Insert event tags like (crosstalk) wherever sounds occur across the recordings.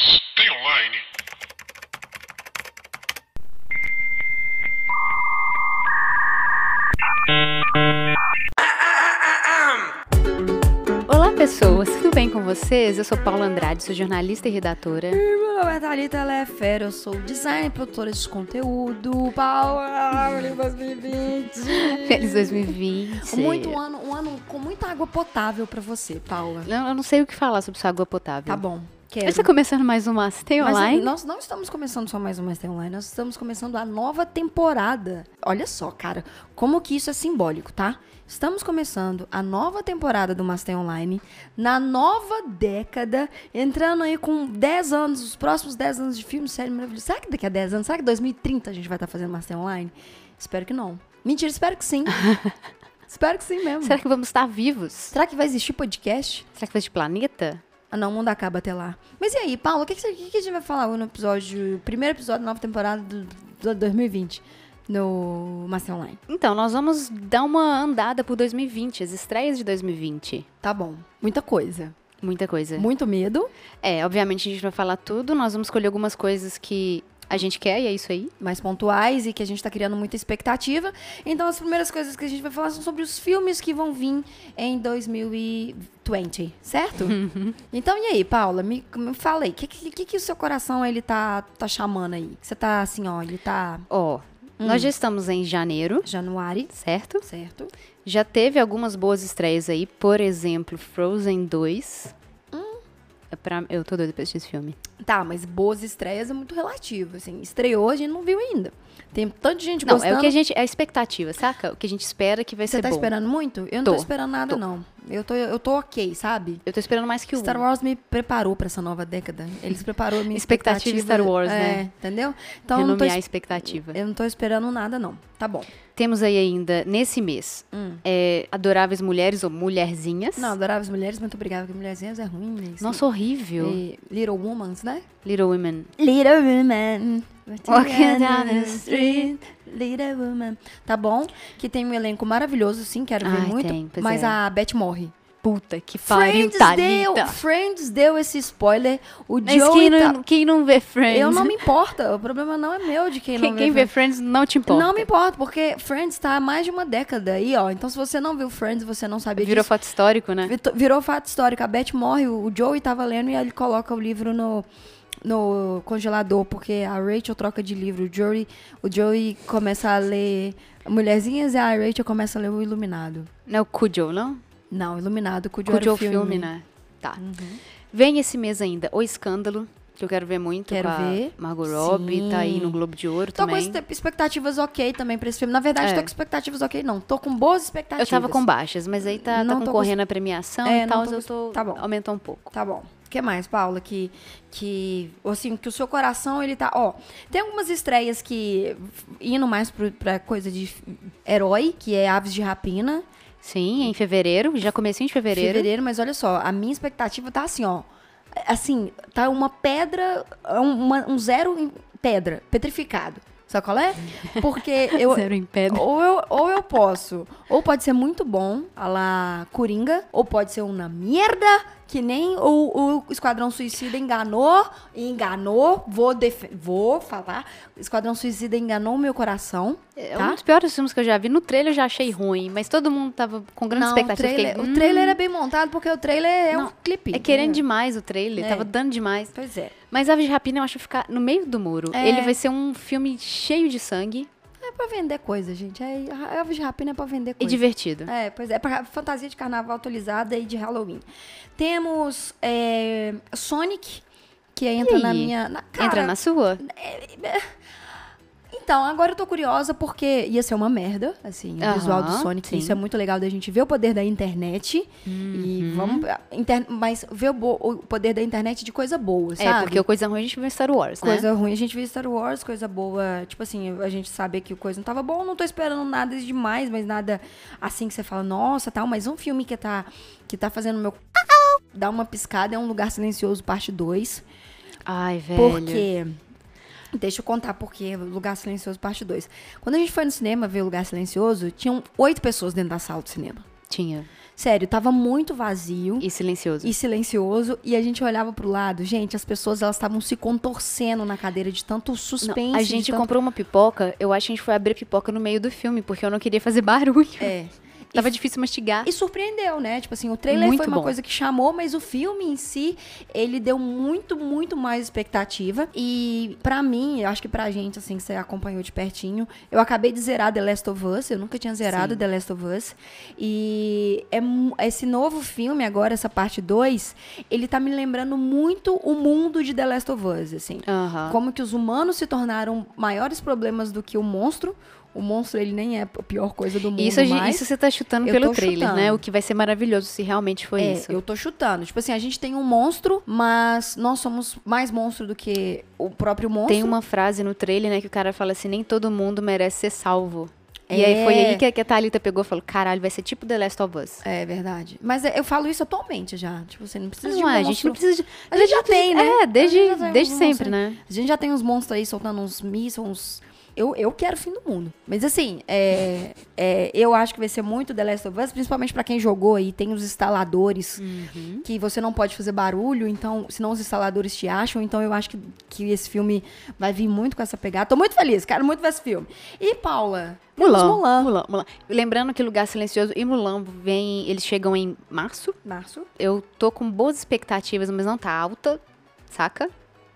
Tem online? Olá, pessoas, tudo bem com vocês? Eu sou Paula Andrade, sou jornalista e redatora. Meu nome é Thalita, ela fera, eu sou designer e produtora de conteúdo. Paula, feliz (laughs) 2020! Feliz 2020. Muito um ano, um ano com muita água potável pra você, Paula. Eu, eu não sei o que falar sobre sua água potável. Tá bom, quero. Está começando mais uma Stay Mas Online? nós não estamos começando só mais uma Stay Online, nós estamos começando a nova temporada. Olha só, cara, como que isso é simbólico, tá? Estamos começando a nova temporada do Master Online, na nova década, entrando aí com 10 anos, os próximos 10 anos de filme, série maravilhosa. Será que daqui a 10 anos, será que 2030 a gente vai estar fazendo Master Online? Espero que não. Mentira, espero que sim. (laughs) espero que sim mesmo. Será que vamos estar vivos? Será que vai existir podcast? Será que vai de planeta? Ah, não, o mundo acaba até lá. Mas e aí, Paulo, o que, que, que a gente vai falar no episódio, primeiro episódio da nova temporada do, do 2020 no Master Online? Então, nós vamos dar uma andada por 2020, as estreias de 2020. Tá bom. Muita coisa. Muita coisa. Muito medo, É, obviamente a gente vai falar tudo, nós vamos escolher algumas coisas que a gente quer e é isso aí. mais pontuais e que a gente tá criando muita expectativa. Então, as primeiras coisas que a gente vai falar são sobre os filmes que vão vir em 2020, certo? então, e aí, Paula, me, me fala aí, o que, que, que o seu coração ele tá, tá chamando aí? Você tá assim, ó, ele tá Ó, nós já estamos em janeiro, januário, certo? certo? Já teve algumas boas estreias aí, por exemplo, Frozen 2. É pra- eu tô doida pra assistir esse filme. Tá, mas boas estreias é muito relativo, assim. Estreou, a gente não viu ainda. Tem tanta gente Não, gostando. é o que a gente. É a expectativa, saca? O que a gente espera que vai Você ser tá bom. esperando muito? Eu não tô, Tô, esperando nada, tô. não. Eu tô, eu tô ok, sabe? Eu tô esperando mais que o. Star Wars me preparou pra essa nova década. Eles preparou a minha Expectativa expectativa. Star Wars, é, né? Entendeu? Então eu não, tô, Renomear a expectativa. eu não tô esperando nada, não. Tá bom. Temos aí ainda, nesse mês, é, Adoráveis Mulheres ou Mulherzinhas. Hum. Não, adoráveis mulheres, muito obrigada, porque mulherzinhas é ruim. Né? Nossa, horrível. E Little Womans, né? Little Women. Little Woman. Walking down the street. Little Woman. Tá bom? Que tem um elenco maravilhoso, sim, quero ver Ai, muito. tem, mas é. a Beth morre. Puta que pariu, Friends Thalita. deu, Friends deu esse spoiler. O Mas Joey quem tá... não, quem não vê Friends? Eu não me importa. O problema não é meu de quem, Quem, não quem vê vê Friends não te importa. Não me importa, porque Friends tá há mais de uma década aí, ó. Então, se você não viu Friends, você não sabia Virou disso. fato histórico, né? Virou fato histórico. A Beth morre, o o Joey tava lendo e ele coloca o livro no, no congelador, porque a Rachel troca de livro. O Joey, o Joey começa a ler Mulherzinhas e a Rachel começa a ler o Iluminado. Não é o Cujo, não? Não, Iluminado, Cujo Cujo o filme. filme, né? Tá. Vem esse mês ainda O Escândalo, que eu quero ver muito Quero com ver. Margot Robbie, tá aí Sim. no Globo de Ouro Tô com também. espe- expectativas ok também pra esse filme. Na verdade, É. tô com expectativas ok, não. Tô com boas Eu expectativas. tava com baixas, mas aí tá, Não tá tô concorrendo a premiação É, e tal, tô eu tô... tá bom. Aumentou um pouco. Tá bom. O que mais, Paula? Que, que, assim, que o seu coração, ele tá... Ó, tem algumas estreias que, indo mais pro, pra coisa de herói, que é Aves de Rapina. Sim, em fevereiro, já comecei em fevereiro. Fevereiro, mas olha só, a minha expectativa tá assim, ó. Assim, tá uma pedra, um, uma- um zero em pedra, petrificado. Sabe qual é? (laughs) Porque eu... Zero em pedra. Ou eu, ou eu posso. Ou pode ser muito bom, a la Coringa. Ou pode ser uma merda, que nem o, o Esquadrão Suicida enganou. Enganou. Vou, vou falar. O Esquadrão Suicida enganou o meu coração. É tá? um dos piores filmes que eu já vi. No trailer eu já achei ruim, mas todo mundo tava com grande Não, o expectativa. Eu trailer, fiquei, o trailer hum, é bem montado, porque o trailer é um Não, clipe. É querendo né? demais o trailer, É. tava dando demais. Pois é. Mas Aves de Rapina eu acho ficar no meio do muro. É. Ele vai ser um filme cheio de sangue É pra vender coisa, gente. É, a Aves de Rapina é pra vender e coisa. divertido. É, pois é, pra fantasia de carnaval atualizada e de Halloween. Temos é, Sonic, que entra na minha. na- cara, Entra na sua? Então, agora eu tô curiosa porque ia ser uma merda, assim, o Aham, visual do Sonic. sim. Isso é muito legal da gente ver o poder da internet. Uhum. E vamos. inter- mas ver o, o poder da internet de coisa boa, sabe? É, porque coisa ruim a gente viu em Star Wars, né? Coisa ruim, a gente viu Star Wars, coisa boa. Tipo assim, a gente sabe que o coisa não tava bom, não tô esperando nada demais, mas nada assim que você fala, nossa, tal, mas um filme que tá, que tá fazendo meu. Dá uma piscada, é um lugar silencioso, parte 2. Ai, velho. Porque. Deixa eu contar porque Lugar Silencioso, parte 2. Quando a gente foi no cinema ver o Lugar Silencioso, tinham oito pessoas dentro da sala do cinema. Tinha. Sério, tava muito vazio. E silencioso. E silencioso, e a gente olhava pro lado, gente, as pessoas elas estavam se contorcendo na cadeira de tanto suspense. Não, a gente tanto... comprou uma pipoca, eu acho que a gente foi abrir pipoca no meio do filme, porque eu não queria fazer barulho. É. Tava difícil mastigar. E surpreendeu, né? Tipo assim, o trailer Muito foi uma bom. coisa que chamou, mas o filme em si, ele deu muito, muito mais expectativa. E pra mim, eu acho que pra gente, assim, que você acompanhou de pertinho, eu acabei de zerar The Last of Us. Eu nunca tinha zerado Sim. The Last of Us. E é, esse novo filme, agora, essa parte 2, ele tá me lembrando muito o mundo de The Last of Us, assim. Aham. Como que os humanos se tornaram maiores problemas do que o monstro. O monstro, ele nem é a pior coisa do mundo Isso, a isso você tá chutando pelo trailer, chutando. né? O que vai ser maravilhoso se realmente foi é, isso. eu tô chutando. Tipo assim, a gente tem um monstro, mas nós somos mais monstro do que o próprio monstro. Tem uma frase no trailer, né, que o cara fala assim, nem todo mundo merece ser salvo. E É. aí foi aí que a, que a Thalita pegou e falou, caralho, vai ser tipo The Last of Us. É verdade. Mas é, eu falo isso atualmente já. Tipo, você não precisa de Não um é, a gente não precisa de... A gente já tem, né? É, desde, A desde sempre, né? A gente já tem uns monstros aí soltando uns mísseis, uns... Eu, eu quero o fim do mundo. Mas assim, é, é, eu acho que vai ser muito The Last of Us, principalmente pra quem jogou aí. Tem os instaladores Uhum. que você não pode fazer barulho, então, senão os instaladores te acham. Então eu acho que, que esse filme vai vir muito com essa pegada. Tô muito feliz, quero muito ver esse filme. E, Paula? Mulan, Mulan. Mulan, Mulan. Lembrando que Lugar Silencioso e Mulan vem, eles chegam em março. Março. Eu tô com boas expectativas, mas não tá alta, saca?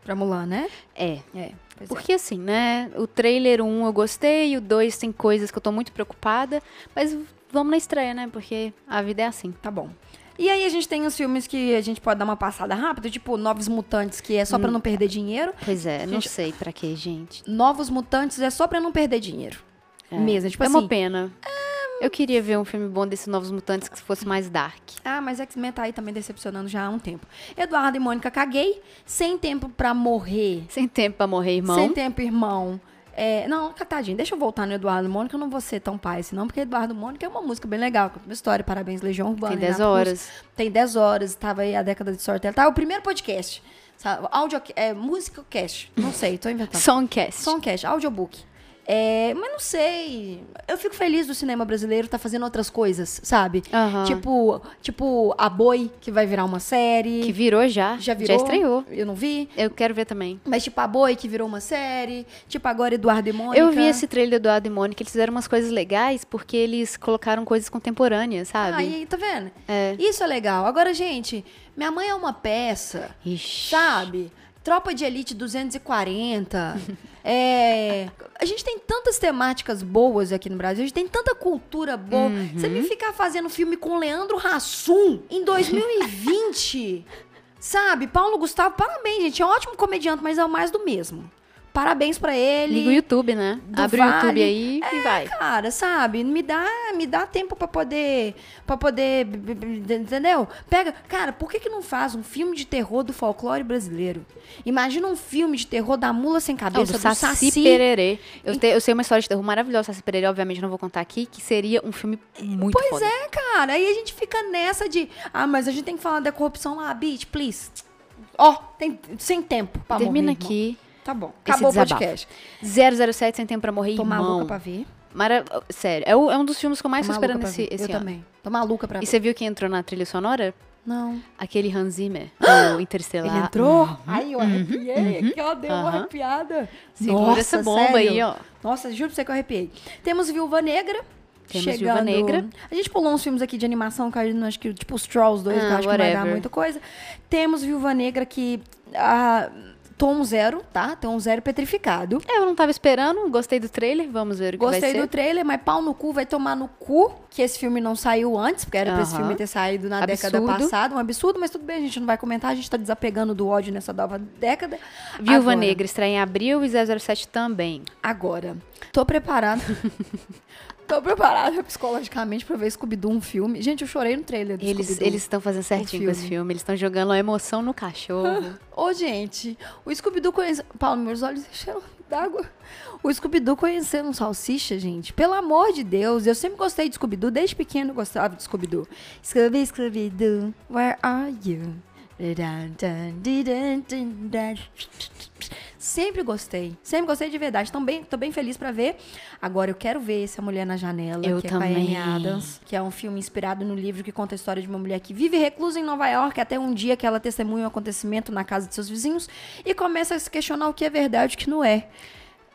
Pra Mulan, né? É. É. pois é. Porque assim, né? O trailer 1 eu gostei, o 2 tem coisas que eu tô muito preocupada, mas vamos na estreia, né? Porque a vida é assim. Tá bom. E aí a gente tem os filmes que a gente pode dar uma passada rápida, tipo Novos Mutantes, que é só pra não perder dinheiro. Pois é, não Gente- sei pra quê, gente. Novos Mutantes é só pra não perder dinheiro. Mesmo, tipo é assim. uma pena. Eu queria ver um filme bom desses Novos Mutantes que fosse mais dark. Ah, mas X-Men tá aí também decepcionando já há um tempo. Eduardo e Mônica caguei, sem tempo pra morrer. Sem tempo pra morrer, irmão. Sem tempo, irmão. É, não, tadinho, deixa eu voltar no Eduardo e Mônica, eu não vou ser tão pai assim, não, porque Eduardo e Mônica é uma música bem legal, conta uma história, parabéns, Legião Urbana. Tem 10 Renato Russo. horas. Tem 10 horas, tava aí a década de Storytelling. Tá, o primeiro podcast. Sabe? Audio, é, música cast. Não sei, tô inventando. Songcast. Songcast, audiobook. É, mas não sei. Eu fico feliz do cinema brasileiro tá fazendo outras coisas, sabe? Aham. Tipo, tipo A Boi, que vai virar uma série. Que virou já. já virou. Já estreou. Eu não vi. Eu quero ver também. Mas tipo A Boi, que virou uma série. Tipo agora Eduardo e Mônica. Eu vi esse trailer do Eduardo e Mônica, eles fizeram umas coisas legais porque eles colocaram coisas contemporâneas, sabe? Aí, tá vendo? É. Isso é legal. Agora, gente, minha mãe é uma peça. Ixi. Sabe? Tropa de Elite 240. (laughs) é, a gente tem tantas temáticas boas aqui no Brasil, a gente tem tanta cultura boa. Você me ficar fazendo filme com Leandro Hassum em 2020. (laughs) sabe? Paulo Gustavo, parabéns, gente. É um ótimo comediante, mas é o mais do mesmo. Parabéns pra ele. Liga o YouTube, né? Abre o YouTube Vale. aí e vai. Cara, sabe? Me dá, me dá tempo pra poder, para poder, entendeu? Pega, cara, por que que não faz um filme de terror do folclore brasileiro? Imagina um filme de terror da mula sem cabeça, do do Saci, Saci. Pererê. Eu, te- eu sei uma história de terror maravilhosa, Saci Pererê, obviamente não vou contar aqui, que seria um filme muito Pois foda. é, cara. Aí a gente fica nessa de, ah, mas a gente tem que falar da corrupção lá, bitch, please. Ó, tem sem tempo pra Termina morrer, irmão. Tá bom. Acabou o podcast. 007 sem tempo pra morrer, Tô irmão. maluca pra ver. Mara... Sério, é, o- é um dos filmes que eu mais Tô esperando esse, esse Eu ano. também. Tô maluca pra E ver. você viu que entrou na trilha sonora? Não. Aquele Hans Zimmer, (gasps) do Interstellar. Ele entrou? Aí eu arrepiei. Aqui, ó, deu uma Uhum. Aham. arrepiada. Segura Nossa, essa bomba sério? aí, ó. Nossa, juro pra você que eu arrepiei. Temos Viúva Negra. Temos chegando... Viúva Negra. A gente pulou uns filmes aqui de animação, que eu acho que, tipo os Trolls 2, que eu Ah, acho que não vai dar whatever. muita coisa. Temos Viúva Negra que... ah, tom zero, tá? Tom zero petrificado. É, eu não tava esperando, gostei do trailer, vamos ver o que Gostei vai ser. do trailer, mas pau no cu vai tomar no cu que esse filme não saiu antes, porque era pra esse filme ter saído na década Absurdo. passada. Um absurdo, mas tudo bem, a gente não vai comentar, a gente tá desapegando do ódio nessa nova década. Viúva Agora- Negra estreia em abril e 007 também. Agora, tô preparada. (laughs) tô preparada psicologicamente pra ver Scooby-Doo um filme. Gente, eu chorei no trailer do Eles estão fazendo certinho com esse filme. eles estão jogando a emoção no cachorro. (laughs) Ô, gente, o Scooby-Doo conhece... Paulo, meus olhos encheram d'água. O Scooby-Doo conhecendo um salsicha, gente. Pelo amor de Deus. Eu sempre gostei de Scooby-Doo. Desde pequeno eu gostava de Scooby-Doo. Scooby, Scooby-Doo, where are you? Sempre gostei. Sempre gostei de verdade. Tô bem, tô bem feliz pra ver. Agora eu quero ver essa Mulher na Janela, Eu que é com a também. Amy Adams, que é um filme inspirado no livro que conta a história de uma mulher que vive reclusa em Nova York até um dia que ela testemunha um acontecimento na casa de seus vizinhos e começa a se questionar o que é verdade e o que não é.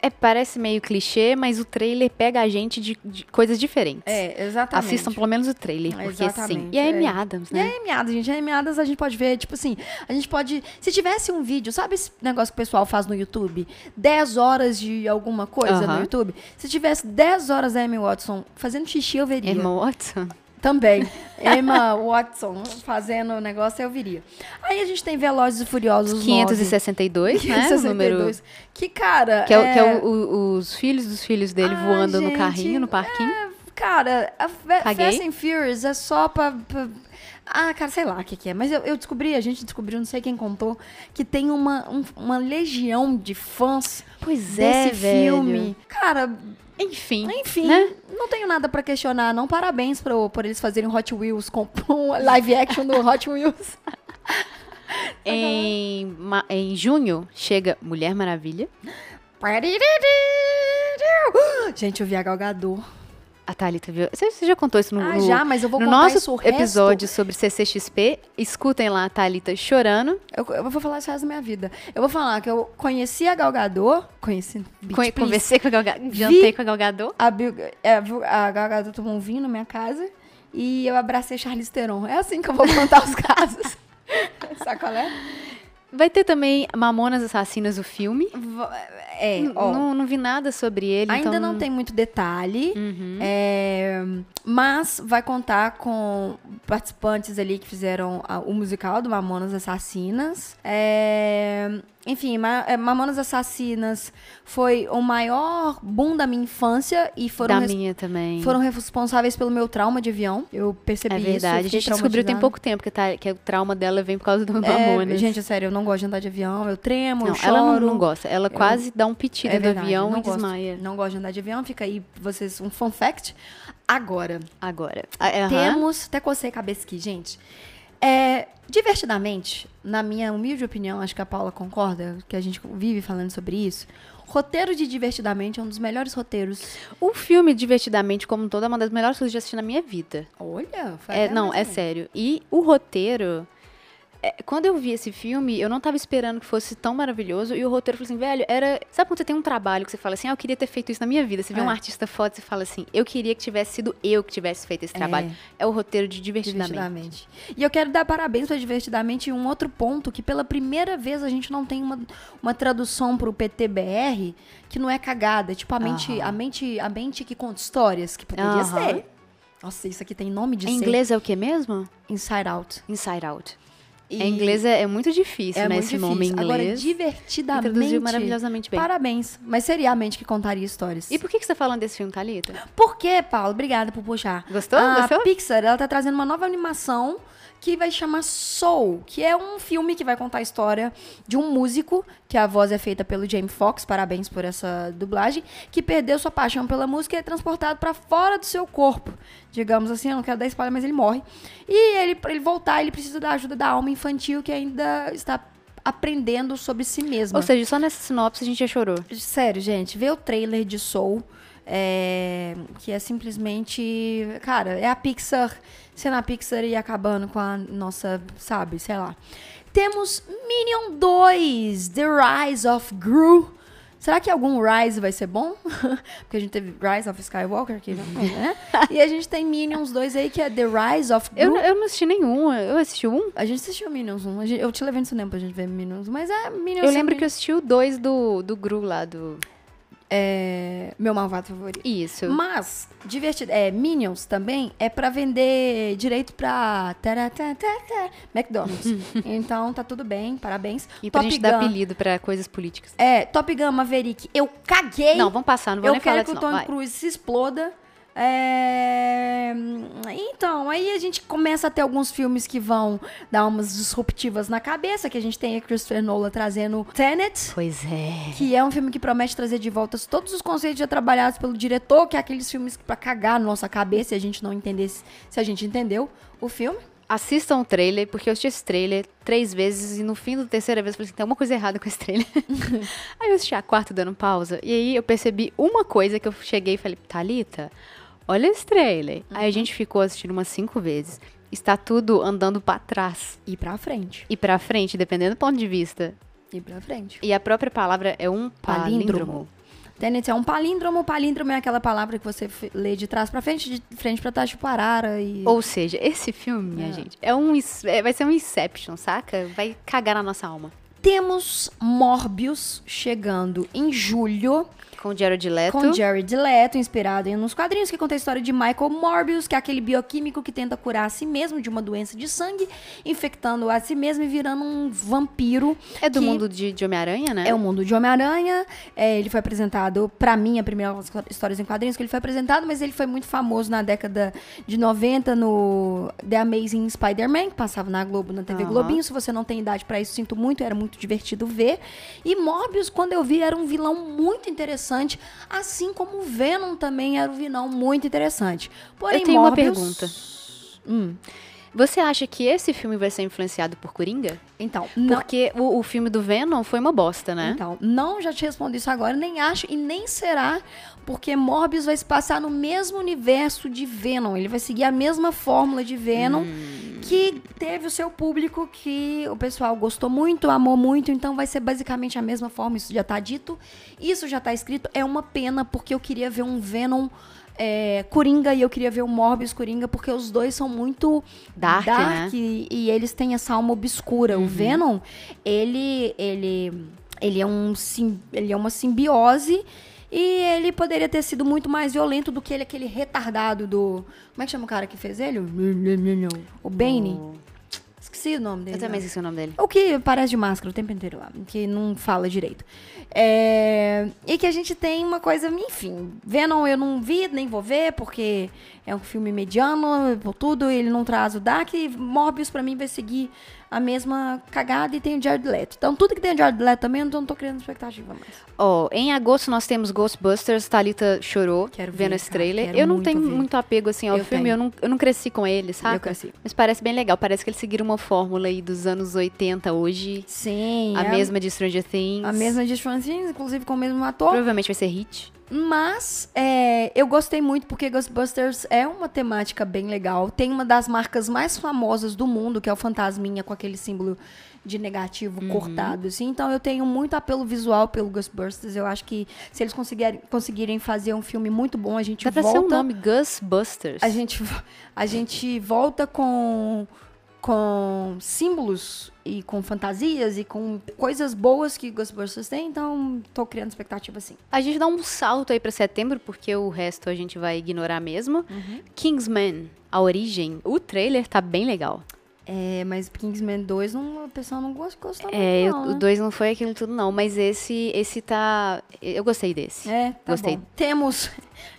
É, parece meio clichê, mas o trailer pega a gente de, de coisas diferentes. É, exatamente. Assistam pelo menos o trailer, porque sim. Exatamente, E a Amy é. Adams, E né? a Amy Adams, gente, a Amy Adams a gente pode ver, tipo assim, a gente pode. Se tivesse um vídeo, sabe esse negócio que o pessoal faz no YouTube? 10 horas de alguma coisa no Aham. YouTube? Se tivesse 10 horas da Amy Watson fazendo xixi, eu veria. Emma Watson. Também. Emma Watson fazendo o negócio, eu viria. Aí a gente tem Velozes e Furiosos 9. 562, né? O número 562. Que, cara. Que é, o- que é o- o- os filhos dos filhos dele Ah, voando no gente, carrinho, no parquinho. Cara, a. Fast and Furious é só pra. pra- Ah, cara, sei lá o que, que é. Mas eu, eu descobri, a gente descobriu, não sei quem contou, que tem uma, um- uma legião de fãs Pois desse é, velho. filme. Cara, Enfim. enfim, Né? não tenho nada pra questionar, não. Parabéns pro, por eles fazerem Hot Wheels com (laughs) um live action do Hot Wheels. (laughs) Em, em junho chega Mulher Maravilha. (gasps) Gente, eu vi a Gal Gadot. A Thalita viu. Você, você já contou isso no, Ah, já, mas eu vou no contar nosso isso o resto. episódio sobre CCXP. Escutem lá a Thalita chorando. Eu, eu vou falar isso da minha vida. Eu vou falar que eu conheci a Gal Gadot. Conheci. Con-. Conversei com a Gal Gadot. Jantei com a Gal Gadot. A, Bil- é, a Gal Gadot tomou um vinho na minha casa e eu abracei Charlize Theron. É assim que eu vou contar os (laughs) casos. Sabe qual é? Vai ter também Mamonas Assassinas, o filme. É, N- ó. não, não vi nada sobre ele. Ainda então... não tem muito detalhe, Uhum. é, mas vai contar com participantes ali que fizeram a- o musical do Mamonas Assassinas. É, enfim, é, Mamonas Assassinas foi o maior boom da minha infância e foram, Da minha também. foram responsáveis pelo meu trauma de avião. Eu percebi É isso. eu verdade. A fiquei gente descobriu tem pouco tempo que, tá, que o trauma dela vem por causa do É, Mamonas. gente, é sério, eu não gosto de andar de avião, eu tremo, não, eu choro. ela não, não gosta. Ela quase dá um pitido É do verdade, avião não e gosto. desmaia. Não gosto de andar de avião, fica aí vocês um fun fact. Agora, Agora. Ah, temos. Até cocei a cabeça aqui, gente. É, divertidamente, na minha humilde opinião, acho que a Paula concorda, que a gente vive falando sobre isso. Roteiro de Divertidamente é um dos melhores roteiros. O filme, divertidamente, como um todo, é uma das melhores coisas que eu assisti na minha vida. Olha, foi É, não, é sério. E o roteiro. É, quando eu vi esse filme, eu não tava esperando que fosse tão maravilhoso. E o roteiro falou assim, velho, era. Sabe quando você tem um trabalho que você fala assim, ah, eu queria ter feito isso na minha vida? Você vê É. um artista foda e você fala assim, eu queria que tivesse sido eu que tivesse feito esse trabalho. É o roteiro de divertidamente. Divertidamente. E eu quero dar parabéns para Divertidamente um outro ponto, que pela primeira vez a gente não tem uma, uma tradução pro PTBR que não é cagada. Tipo, a mente, Aham. a mente, a mente que conta histórias, que poderia Aham. ser. Nossa, isso aqui tem nome de Em ser. inglês é o que mesmo? Inside Out. Inside Out. E Em inglês é, é muito difícil, é né? muito esse difícil. nome em Agora, inglês. E divertidamente. traduziu maravilhosamente bem. Parabéns. Mas seria a mente que contaria histórias. E por que, que você tá falando desse filme, Thalita? Por quê, Paulo? Obrigada por puxar. Gostou? A Gostou? Pixar, ela tá trazendo uma nova animação que vai chamar Soul, que é um filme que vai contar a história de um músico, que a voz é feita pelo Jamie Foxx, parabéns por essa dublagem, que perdeu sua paixão pela música e é transportado para fora do seu corpo. Digamos assim, eu não quero dar spoiler, mas ele morre. E ele, para ele voltar, ele precisa da ajuda da alma infantil que ainda está aprendendo sobre si mesma. Ou seja, só nessa sinopse a gente já chorou. Sério, gente, vê o trailer de Soul, é, que é simplesmente. Cara, é a Pixar sendo a Pixar e acabando com a nossa, sabe, sei lá. Temos Minion 2, The Rise of Gru. Será que algum Rise vai ser bom? (laughs) Porque a gente teve Rise of Skywalker aqui, né? (laughs) E a gente tem Minions 2 aí, que é The Rise of Eu, Gru. eu não assisti nenhum. Eu assisti um. A gente assistiu Minions 1. a gente- Eu te levei no cinema pra gente ver Minions 1, mas é Minions Eu lembro que eu assisti o dois do, do Gru lá, do... É meu malvado favorito. Isso. Mas, divertido. É, Minions também é pra vender direito pra taratatata, McDonald's. (laughs) então tá tudo bem, parabéns. E pra Top gente dar Gun. apelido pra coisas políticas. É, Top Gun Maverick, eu caguei. Não, vamos passar, não vou eu nem falar quero que disso o não. Tom Vai. Cruise se exploda. É, Então, aí a gente começa a ter alguns filmes que vão dar umas disruptivas na cabeça, que a gente tem a Christopher Nolan trazendo Tenet, Pois é. que é um filme que promete trazer de volta todos os conceitos já trabalhados pelo diretor, que é aqueles filmes pra cagar na nossa cabeça e a gente não entender se se a gente entendeu o filme. assistam o trailer, porque eu assisti esse trailer três vezes e no fim da terceira vez eu falei assim, tem alguma coisa errada com esse trailer. (laughs) aí eu assisti a quarta dando pausa e aí eu percebi uma coisa que eu cheguei e falei, Thalita, olha esse trailer. Aí a gente ficou assistindo umas cinco vezes. Está tudo andando pra trás E pra frente. e pra frente, dependendo do ponto de vista. E pra frente. E a própria palavra é um palíndromo. Palíndromo. Tenet é um palíndromo. Palíndromo é aquela palavra que você lê de trás pra frente, de frente pra trás, tipo arara e... Ou seja, esse filme, minha É. gente, é um, é- vai ser um Inception, saca? Vai cagar na nossa alma. Temos Morbius chegando em julho. Com Jared Leto. Com Jared Leto, inspirado em nos quadrinhos, que conta a história de Michael Morbius, que é aquele bioquímico que tenta curar a si mesmo de uma doença de sangue, infectando a si mesmo e virando um vampiro. É do mundo de, de Homem-Aranha, né? É o mundo de Homem-Aranha. É, ele foi apresentado, pra mim, a primeira histórias em quadrinhos que ele foi apresentado, mas ele foi muito famoso na década de 90 no The Amazing Spider-Man, que passava na Globo, na TV Aham. Globinho. Se você não tem idade pra isso, sinto muito, era muito divertido ver. E Morbius, quando eu vi, era um vilão muito interessante, assim como o Venom também era um vilão muito interessante. Porém, Eu tenho uma Morbius- pergunta. Hum, Você acha que esse filme vai ser influenciado por Coringa? então, não, Porque o, o filme do Venom foi uma bosta, né? Então, não já te respondo isso agora, nem acho e nem será, porque Morbius vai se passar no mesmo universo de Venom. Ele vai seguir a mesma fórmula de Venom que teve o seu público que o pessoal gostou muito, amou muito, então vai ser basicamente a mesma forma, isso já tá dito. Isso já tá escrito, é uma pena porque eu queria ver um Venom é, Coringa e eu queria ver o Morbius Coringa, porque os dois são muito Dark, né? e, e eles têm essa alma obscura. O Venom, ele, ele, ele, é um, ele é uma simbiose e ele poderia ter sido muito mais violento do que ele, aquele retardado do... Como é que chama o cara que fez ele? O Bane. Esqueci o nome dele. Eu também né? esqueci o nome dele. O que parece de máscara o tempo inteiro lá, que não fala direito. É, E que a gente tem uma coisa, enfim. Venom eu não vi, nem vou ver, porque é um filme mediano, por tudo, ele não traz o Dark. E Morbius, pra mim, vai seguir a mesma cagada e tem o Jared Leto. Então, tudo que tem o Jared Leto também, eu não tô criando expectativa mais. Ó, em agosto nós temos Ghostbusters, Thalita chorou Quero vendo ver, esse trailer. Eu não tenho ver. muito apego assim ao Eu filme, tenho. eu não, eu não cresci com ele, saca? Eu cresci. Mas parece bem legal, parece que eles seguiram uma fórmula aí dos anos 80 hoje. Sim. A é mesma de Stranger Things. A mesma de Stranger Things, inclusive com o mesmo ator. Provavelmente vai ser hit. Mas é, eu gostei muito porque Ghostbusters é uma temática bem legal. Tem uma das marcas mais famosas do mundo, que é o fantasminha com aquele símbolo de negativo cortado, assim. Então eu tenho muito apelo visual pelo Ghostbusters. Eu acho que se eles conseguirem, conseguirem fazer um filme muito bom, a gente Dá pra volta. ser um nome Ghostbusters. A gente, a gente volta com, com símbolos e com fantasias e com coisas boas que Ghostbusters tem. Então tô criando expectativa assim. A gente dá um salto aí pra setembro, porque o resto a gente vai ignorar mesmo. Uhum. Kingsman, a origem. O trailer tá bem legal. É, mas Kingsman 2 não, o pessoal não gostou É, muito, não, o né? 2 não foi aquilo tudo, não. Mas esse, esse tá. Eu gostei desse. É, tá Gostei. bom. Temos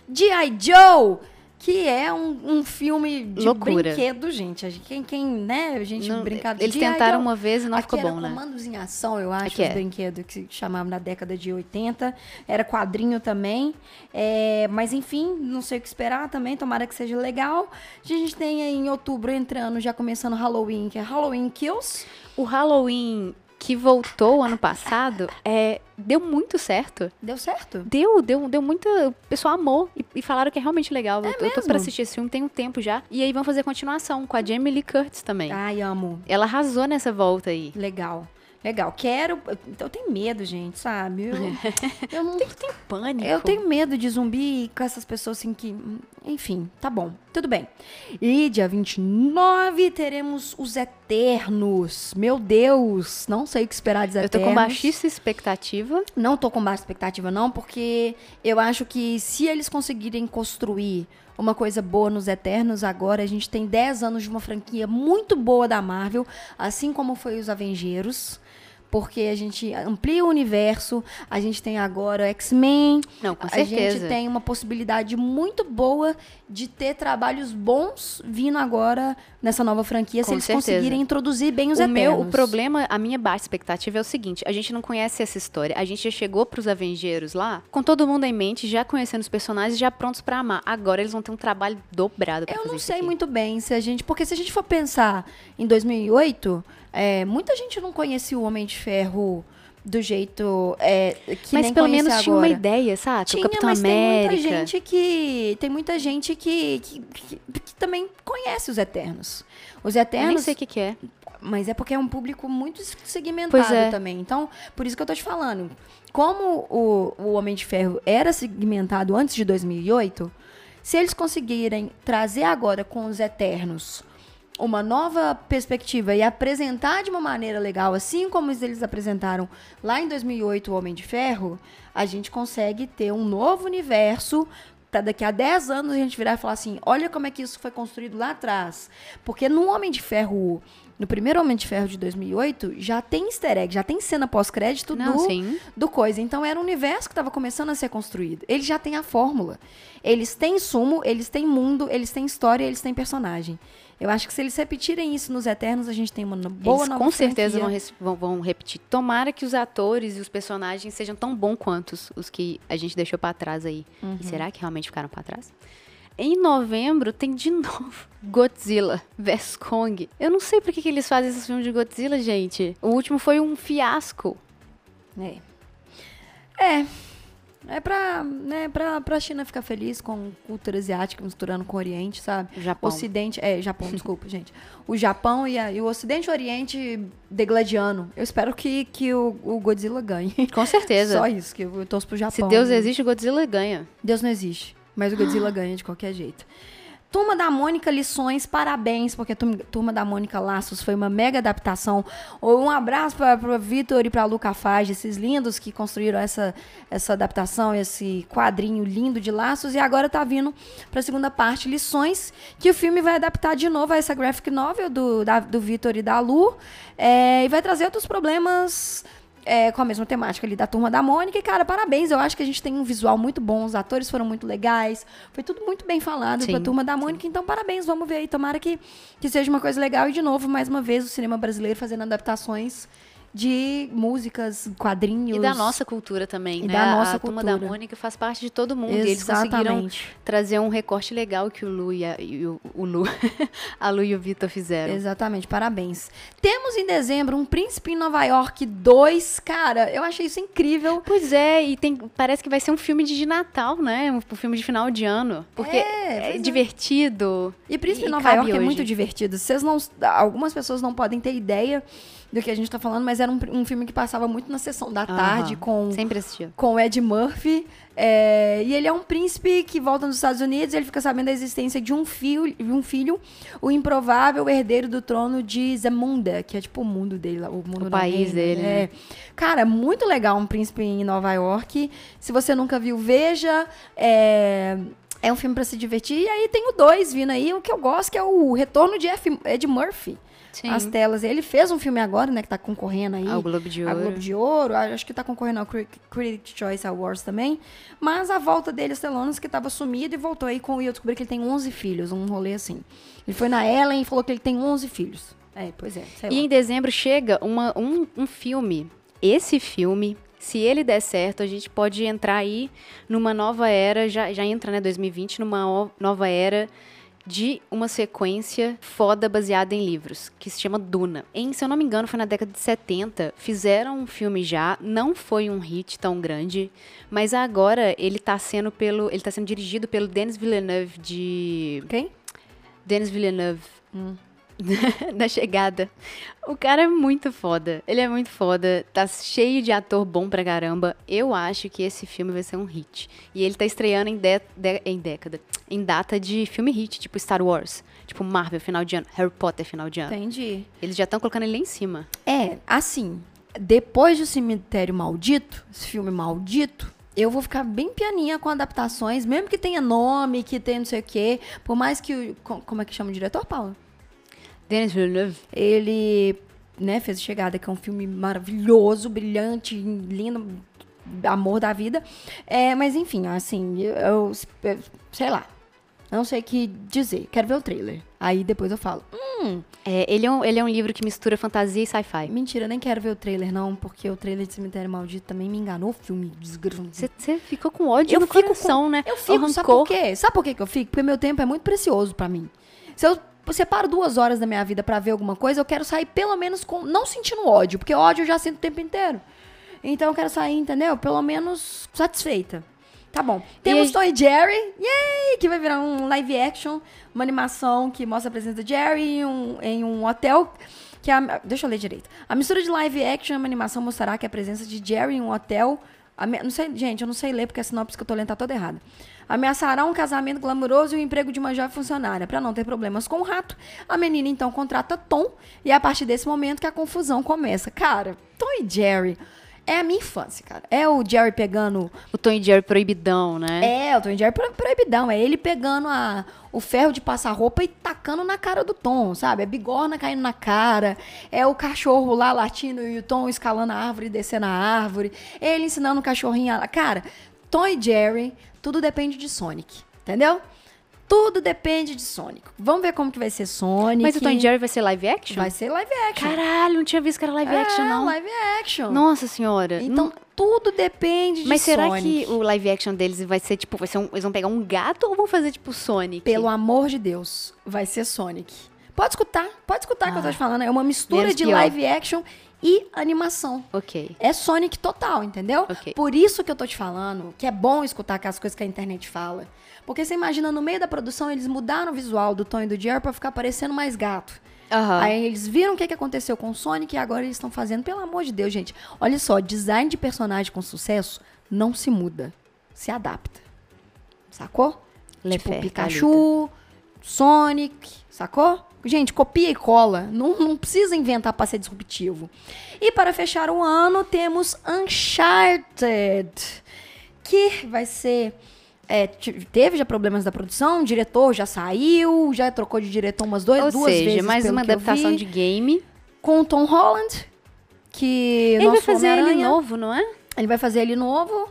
G.I. Joe, que é um, um filme de Loucura. brinquedo, gente. A gente- Quem, quem, né, a gente Não- brincar de eles tentaram uma vez e não ficou bom, né? Comandos em Ação, eu acho, Aqui os é. brinquedos que chamavam na década de 80. Era quadrinho também. É, mas enfim, não sei o que esperar também, tomara que seja legal. A gente tem aí em outubro entrando, já começando Halloween, que é Halloween Kills. O Halloween que voltou ano passado é, deu muito certo. Deu certo? Deu, deu, deu muita. O pessoal amou e, e falaram que é realmente legal. eu, eu tô mesmo? pra assistir esse filme tem um tempo já. E aí vão fazer continuação com a Jamie Lee Curtis também. Ai, amo. Ela arrasou nessa volta aí. Legal. Legal. Quero. Eu tenho medo, gente, sabe? Eu, (laughs) eu não. Tem pânico. Eu tenho medo de zumbi com essas pessoas assim que. Enfim, tá bom. Tudo bem. E dia 29 teremos os Eternos. Meu Deus, não sei o que esperar dos Eu Eternos. tô com baixíssima expectativa. Não tô com baixa expectativa, não, porque eu acho que se eles conseguirem construir uma coisa boa nos Eternos agora, a gente tem 10 anos de uma franquia muito boa da Marvel, assim como foi os Avengeiros. Porque a gente amplia o universo, a gente tem agora X-Men, a gente tem uma possibilidade muito boa de ter trabalhos bons vindo agora nessa nova franquia, se Com eles certeza. conseguirem introduzir bem os o Eternos. meu, o problema, a minha baixa expectativa é o seguinte: a gente não conhece essa história. A gente já chegou pros Avengers lá, com todo mundo em mente, já conhecendo os personagens, já prontos pra amar. Agora eles vão ter um trabalho dobrado pra Eu não sei muito bem se a gente. Porque se a gente for pensar em 2008, é, muita gente não conhecia o Homem de Ferro do jeito é, que Mas pelo menos tinha uma agora. ideia, sabe? Tinha, o Capitão mas América. tem muita gente que. Tem muita gente que, que, que- que também conhece os Eternos. Os Eu Eternos. nem sei o que, que é. Mas é porque é um público muito segmentado é. também. Então, por isso que eu tô te falando. Como o, o Homem de Ferro era segmentado antes de 2008, se eles conseguirem trazer agora com os Eternos uma nova perspectiva e apresentar de uma maneira legal, assim como eles apresentaram lá em 2008 o Homem de Ferro, a gente consegue ter um novo universo para daqui a 10 anos a gente virar e falar assim, olha como é que isso foi construído lá atrás. Porque no Homem de Ferro, no primeiro Homem de Ferro de 2008, já tem easter egg, já tem cena pós-crédito do sim. do coisa. Então era um universo que estava começando a ser construído. Eles já têm a fórmula. Eles têm sumo, eles têm mundo, eles têm história, eles têm personagem. Eu acho que se eles repetirem isso nos Eternos, a gente tem uma boa Eles nova com certeza vão, vão, vão repetir. Tomara que os atores e os personagens sejam tão bons quanto os, os que a gente deixou pra trás aí. Uhum. E será que realmente ficaram pra trás? Em novembro tem de novo (laughs) Godzilla vs Kong. Eu não sei por que, que eles fazem esses filmes de Godzilla, gente. O último foi um fiasco. É. É. É pra, né, pra, pra China ficar feliz com cultura asiática misturando com o Oriente, sabe? O Japão. Ocidente, é, Japão, desculpa, (laughs) gente. O Japão e, a- e o Ocidente e o Oriente degladiano. Eu espero que, que o, o Godzilla ganhe. (laughs) Com certeza. Só isso, que eu torço pro Japão. Se Deus né? existe, o Godzilla ganha. Deus não existe, mas o Godzilla ganha de qualquer jeito. Turma da Mônica Lições, parabéns, porque Turma da Mônica Laços foi uma mega adaptação. Um abraço para o Vitor e para a Luca Fage, esses lindos que construíram essa, essa adaptação, esse quadrinho lindo de Laços. E agora tá vindo para a segunda parte, Lições, que o filme vai adaptar de novo a essa graphic novel do, do Vitor e da Lu. é, e vai trazer outros problemas é, com a mesma temática ali da turma da Mônica. E, cara, parabéns. Eu acho que a gente tem um visual muito bom, os atores foram muito legais. Foi tudo muito bem falado Sim, pra turma da Mônica. Então, parabéns. Vamos ver aí. Tomara que, que seja uma coisa legal. E, de novo, mais uma vez, o cinema brasileiro fazendo adaptações de músicas, quadrinhos. E da nossa cultura também, E né? da nossa a Turma cultura. da Mônica faz parte de todo mundo. E eles conseguiram Exatamente. trazer um recorte legal que o Lu e, a, e o, o Lu, (laughs) a Lu e o Vitor fizeram. Exatamente, parabéns. Temos em dezembro um Príncipe em Nova York 2. Cara, eu achei isso incrível. Pois é, e tem, parece que vai ser um filme de Natal, né? Um, filme de final de ano. Porque É, é, é. divertido. E Príncipe E em Nova York é hoje. muito divertido. Vocês não, algumas pessoas não podem ter ideia do que a gente tá falando, mas era um, um filme que passava muito na sessão da tarde Aham. com Sempre assistia. com Ed Murphy. é, e ele é um príncipe que volta nos Estados Unidos e ele fica sabendo da existência de um filho, de um filho, o improvável herdeiro do trono de Zamunda, que é tipo o mundo dele, o mundo O país reina, dele, É. Cara, muito legal um príncipe em Nova York. Se você nunca viu, veja. É, é um filme pra se divertir. E aí tem o dois vindo aí, o que eu gosto, que é o retorno de F- Ed Murphy. Sim. As telas. Ele fez um filme agora, né, que tá concorrendo aí. Ao Globo de A Ouro. Globo de Ouro, acho que tá concorrendo ao Cri- Critics' Choice Awards também. Mas a volta dele, Stellanos, que tava sumido e voltou aí com. E eu descobri que ele tem 11 filhos, um rolê assim. Ele foi na Ellen e falou que ele tem 11 filhos. É, pois é, E lá. em dezembro chega uma- um, um filme. Esse filme, se ele der certo, a gente pode entrar aí numa nova era, já, já entra, né, 2020, numa nova era de uma sequência foda baseada em livros, que se chama Duna. Em, se eu não me engano, foi na década de 70, fizeram um filme já, não foi um hit tão grande, mas agora ele tá sendo pelo, ele tá sendo dirigido pelo Denis Villeneuve de Quem? Denis Villeneuve. Hum. (laughs) da chegada. O cara é muito foda. Ele é muito foda. Tá cheio de ator bom pra caramba. Eu acho que esse filme vai ser um hit. E ele tá estreando em, dé- dé- em década. Em data de filme hit, tipo Star Wars. Tipo Marvel, final de ano. Harry Potter, final de ano. Entendi. Eles já estão colocando ele lá em cima. É, assim, depois do Cemitério Maldito, esse filme maldito, eu vou ficar bem pianinha com adaptações, mesmo que tenha nome, que tenha não sei o quê. Por mais que o. co- Como é que chama o diretor, Paulo? Denis Villeneuve. Ele né, fez Chegada, que é um filme maravilhoso, brilhante, lindo, amor da vida. É, mas enfim, assim, eu, eu- eu- sei lá. Não sei o que dizer. Quero ver o trailer. Aí depois eu falo. Hum, É, ele, é um, ele é um livro que mistura fantasia e sci-fi. mentira, nem quero ver o trailer, não, porque o trailer de Cemitério Maldito também me enganou o filme. desgrama. Você ficou com ódio Eu no fico coração, né? Eu fico, sabe por quê? Sabe por quê que eu fico? Porque meu tempo é muito precioso pra mim. Se eu separo duas horas da minha vida pra ver alguma coisa, eu quero sair pelo menos com. Não sentindo ódio, porque ódio eu já sinto o tempo inteiro. Então eu quero sair, entendeu? Pelo menos satisfeita. Tá bom. Temos aí- Tom e Jerry, yay! Que vai virar um live action, uma animação que mostra a presença de Jerry em um, em um hotel. Que é a, deixa eu ler direito. A mistura de live action e uma animação mostrará que a presença de Jerry em um hotel. ame- Não sei, gente, eu não sei ler porque a sinopse que eu tô lendo tá toda errada. Ameaçará um casamento glamouroso e o emprego de uma jovem funcionária. Pra não ter problemas com o rato, a menina então contrata Tom e é a partir desse momento que a confusão começa. Cara, Tom e Jerry é a minha infância, cara. É o Jerry pegando O Tom e Jerry proibidão, né? é, o Tom e Jerry pro- proibidão. É ele pegando a, o ferro de passar roupa e tacando na cara do Tom, sabe? É bigorna caindo na cara. É o cachorro lá latindo e o Tom escalando a árvore e descendo a árvore. Ele ensinando o cachorrinho a... Cara, Tom e Jerry, tudo depende de Sonic. Entendeu? Tudo depende de Sonic. Vamos ver como que vai ser Sonic. Mas o Tom e Jerry vai ser live action? Vai ser live action. Caralho, não tinha visto que era live action, é, não. live action. Nossa senhora. Então, Não- tudo depende de Mas será Sonic. que o live action deles vai ser tipo, vai ser um- eles vão pegar um gato ou vão fazer tipo Sonic? Pelo amor de Deus, vai ser Sonic. Pode escutar, pode escutar o que eu tô Ah. te falando. É uma mistura de pior. live action e animação. Ok. É Sonic total, entendeu? Ok. Por isso que eu tô te falando que é bom escutar aquelas coisas que a internet fala. Porque você imagina, no meio da produção, eles mudaram o visual do Tom e do Jerry pra ficar parecendo mais gato. Aham. Aí eles viram o que, que aconteceu com o Sonic e agora eles estão fazendo. Pelo amor de Deus, gente. Olha só, design de personagem com sucesso não se muda. Se adapta. Sacou? tipo, Lefer, Pikachu, Sonic, sacou? Gente, copia e cola. Não, não precisa inventar pra ser disruptivo. E para fechar o ano, temos Uncharted, que vai ser. é, teve já problemas da produção, o diretor já saiu, já trocou de diretor umas dois, Ou duas seja, vezes. mais pelo uma que eu adaptação vi, de game. Com o Tom Holland, que. Ele vai fazer ele novo, não é? Ele vai fazer ele novo.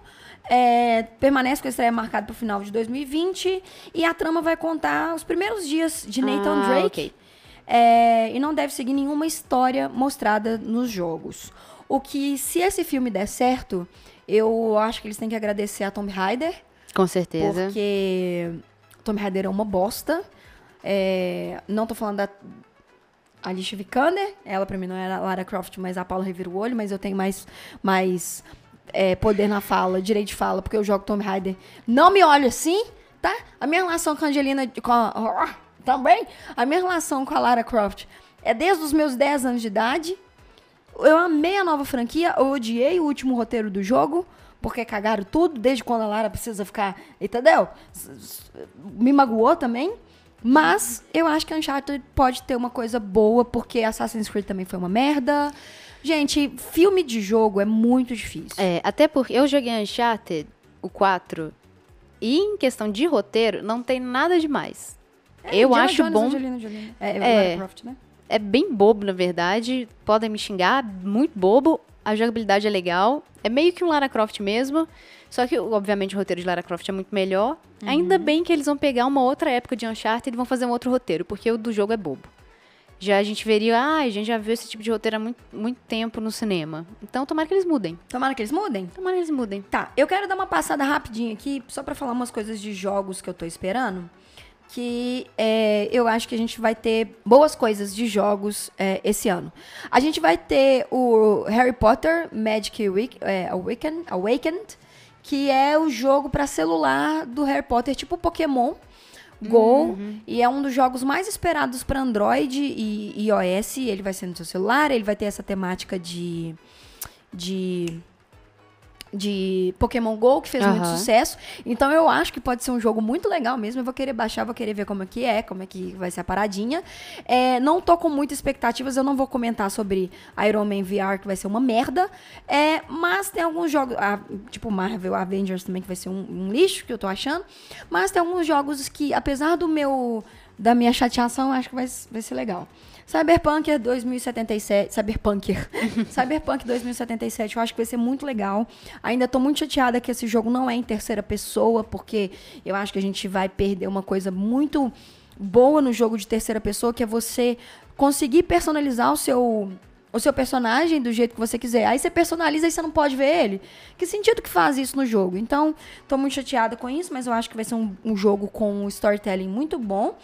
é, permanece com a estreia marcada para o final de 2020. E a trama vai contar os primeiros dias de Nathan Ah, Drake. ok. É, e não deve seguir nenhuma história mostrada nos jogos. O que, se esse filme der certo, eu acho que eles têm que agradecer a Tomb Raider. Com certeza. Porque Tomb Raider é uma bosta. É, não tô falando da Alicia Vikander. Ela pra mim não era a Lara Croft, mas a Paula revira o olho. Mas eu tenho mais, mais é, poder na fala, direito de fala, porque eu jogo Tomb Raider. Não me olhe assim, tá? A minha relação com a Angelina... Com a, também. A minha relação com a Lara Croft é desde os meus 10 anos de idade. Eu amei a nova franquia, eu odiei o último roteiro do jogo, porque cagaram tudo, desde quando a Lara precisa ficar. Entendeu? Me magoou também. Mas eu acho que Uncharted pode ter uma coisa boa, porque Assassin's Creed também foi uma merda. Gente, filme de jogo é muito difícil. É, até porque eu joguei Uncharted, o 4, e em questão de roteiro, não tem nada demais. Eu Indiana acho Jones, bom. Angelina Jolie. É, É. Lara Croft, né? É bem bobo, na verdade. Podem me xingar, muito bobo. A jogabilidade é legal. É meio que um Lara Croft mesmo. Só que, obviamente, o roteiro de Lara Croft é muito melhor. Ainda bem que eles vão pegar uma outra época de Uncharted e vão fazer um outro roteiro, porque o do jogo é bobo. Já a gente veria, ah, a gente já viu esse tipo de roteiro há muito, muito tempo no cinema. Então, tomara que eles mudem. Tomara que eles mudem. Tomara que eles mudem. Tá, eu quero dar uma passada rapidinho aqui, só pra falar umas coisas de jogos que eu tô esperando. Que é, eu acho que a gente vai ter boas coisas de jogos é, esse ano. A gente vai ter o Harry Potter Magic Week, é, Awaken, Awakened, que é o jogo pra celular do Harry Potter, tipo Pokémon Go. E é um dos jogos mais esperados pra Android e iOS. Ele vai ser no seu celular, ele vai ter essa temática de. de de Pokémon GO, que fez muito Aham. sucesso. Então eu acho que pode ser um jogo muito legal mesmo. Eu vou querer baixar, vou querer ver como é que é, como é que vai ser a paradinha. É, não tô com muitas expectativas, eu não vou comentar sobre Iron Man VR, que vai ser uma merda. É, mas tem alguns jogos, tipo Marvel Avengers também, que vai ser um, um lixo, que eu tô achando. Mas tem alguns jogos que, apesar do meu da minha chateação, eu acho que vai, vai ser legal. Cyberpunk 2077, (laughs) Cyberpunk, Cyberpunk 2077, eu acho que vai ser muito legal. Ainda tô muito chateada que esse jogo não é em terceira pessoa, porque eu acho que a gente vai perder uma coisa muito boa no jogo de terceira pessoa, que é você conseguir personalizar o seu o seu personagem do jeito que você quiser. Aí você personaliza e você não pode ver ele. Que sentido que faz isso no jogo? Então, tô muito chateada com isso, mas eu acho que vai ser um, um jogo com um storytelling muito bom.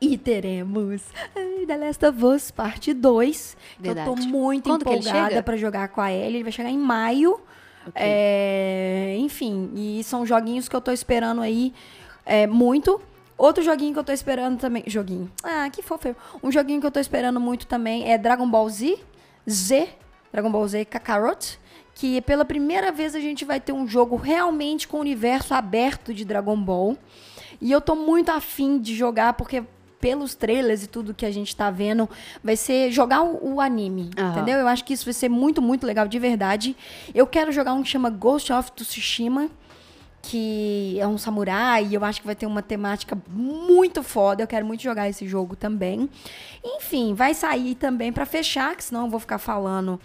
E teremos ai, The Last of Us Parte 2. que Eu tô Verdade. muito Quando empolgada pra jogar com a Ellie. Ele vai chegar em maio. É, enfim, e são joguinhos que eu tô esperando aí é, muito. Outro joguinho que eu tô esperando também. Joguinho. Ah, que fofo. Um joguinho que eu tô esperando muito também é Dragon Ball Z. Z. Dragon Ball Z Kakarot. Que pela primeira vez a gente vai ter um jogo realmente com o universo aberto de Dragon Ball. E eu tô muito afim de jogar, porque pelos trailers e tudo que a gente tá vendo, vai ser jogar o, o anime, Aham. entendeu? Eu acho que isso vai ser muito, muito legal de verdade. Eu quero jogar um que chama Ghost of Tsushima, que é um samurai, e eu acho que vai ter uma temática muito foda. Eu quero muito jogar esse jogo também. Enfim, vai sair também pra fechar, que senão eu vou ficar falando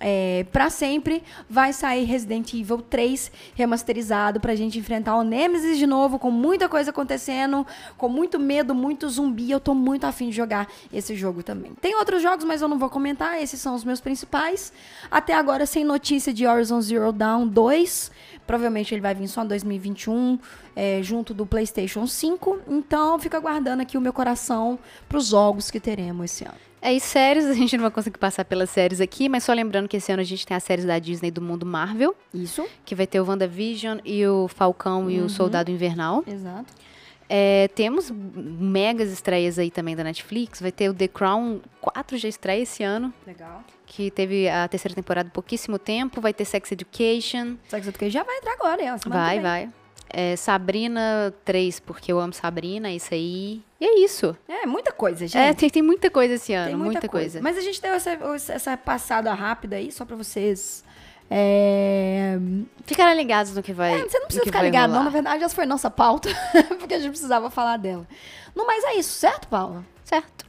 é, para sempre. Vai sair Resident Evil 3 remasterizado pra gente enfrentar o Nemesis de novo, com muita coisa acontecendo, com muito medo, muito zumbi. Eu tô muito afim de jogar esse jogo também. Tem outros jogos, mas eu não vou comentar. Esses são os meus principais. Até agora, sem notícia de Horizon Zero Dawn 2. Provavelmente ele vai vir só em 2021, é, junto do PlayStation 5. Então, fica aguardando aqui o meu coração pros jogos que teremos esse ano. É, e séries, (laughs) a gente não vai conseguir passar pelas séries aqui, mas só lembrando que esse ano a gente tem as séries da Disney do mundo Marvel, Isso? que vai ter o WandaVision e o Falcão e o Soldado Invernal. Exato. É, temos megas estreias aí também da Netflix. Vai ter o The Crown 4 já estreia esse ano, Legal. que teve a terceira temporada há pouquíssimo tempo. Vai ter Sex Education. Sex Education já vai entrar agora, é? Vai, vai. É, Sabrina 3, porque eu amo Sabrina, isso aí. E é isso. É, muita coisa, gente. É, tem, tem muita coisa esse ano, Tem muita, coisa. Mas a gente deu essa, essa passada rápida aí, só pra vocês. É... Ficarem ligados no que vai. é, você não precisa ficar ligado, não. Na verdade, essa foi nossa pauta, (laughs) porque a gente precisava falar dela. No mais, é isso, certo, Paula? Certo.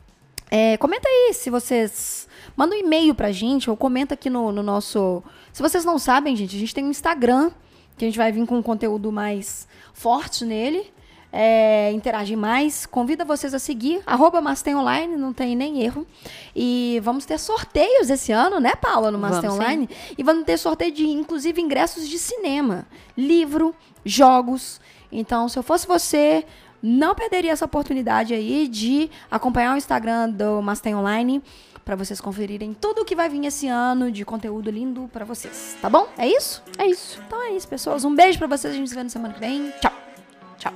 É, comenta aí se vocês. Manda um e-mail pra gente, ou comenta aqui no, no nosso. Se vocês não sabem, gente, a gente tem um Instagram, que a gente vai vir com um conteúdo mais forte nele. É, interagir mais. Convida vocês a seguir. Arroba Mastem Online, não tem nem erro. E vamos ter sorteios esse ano, né, Paula, no Mastem Vamos sim. Online? E vamos ter sorteio de, inclusive, ingressos de cinema, livro, jogos. Então, se eu fosse você, não perderia essa oportunidade aí de acompanhar o Instagram do Mastem Online para vocês conferirem tudo o que vai vir esse ano de conteúdo lindo para vocês, tá bom? É isso? É isso. Então é isso, pessoas. Um beijo para vocês, a gente se vê na semana que vem. Tchau. Tchau.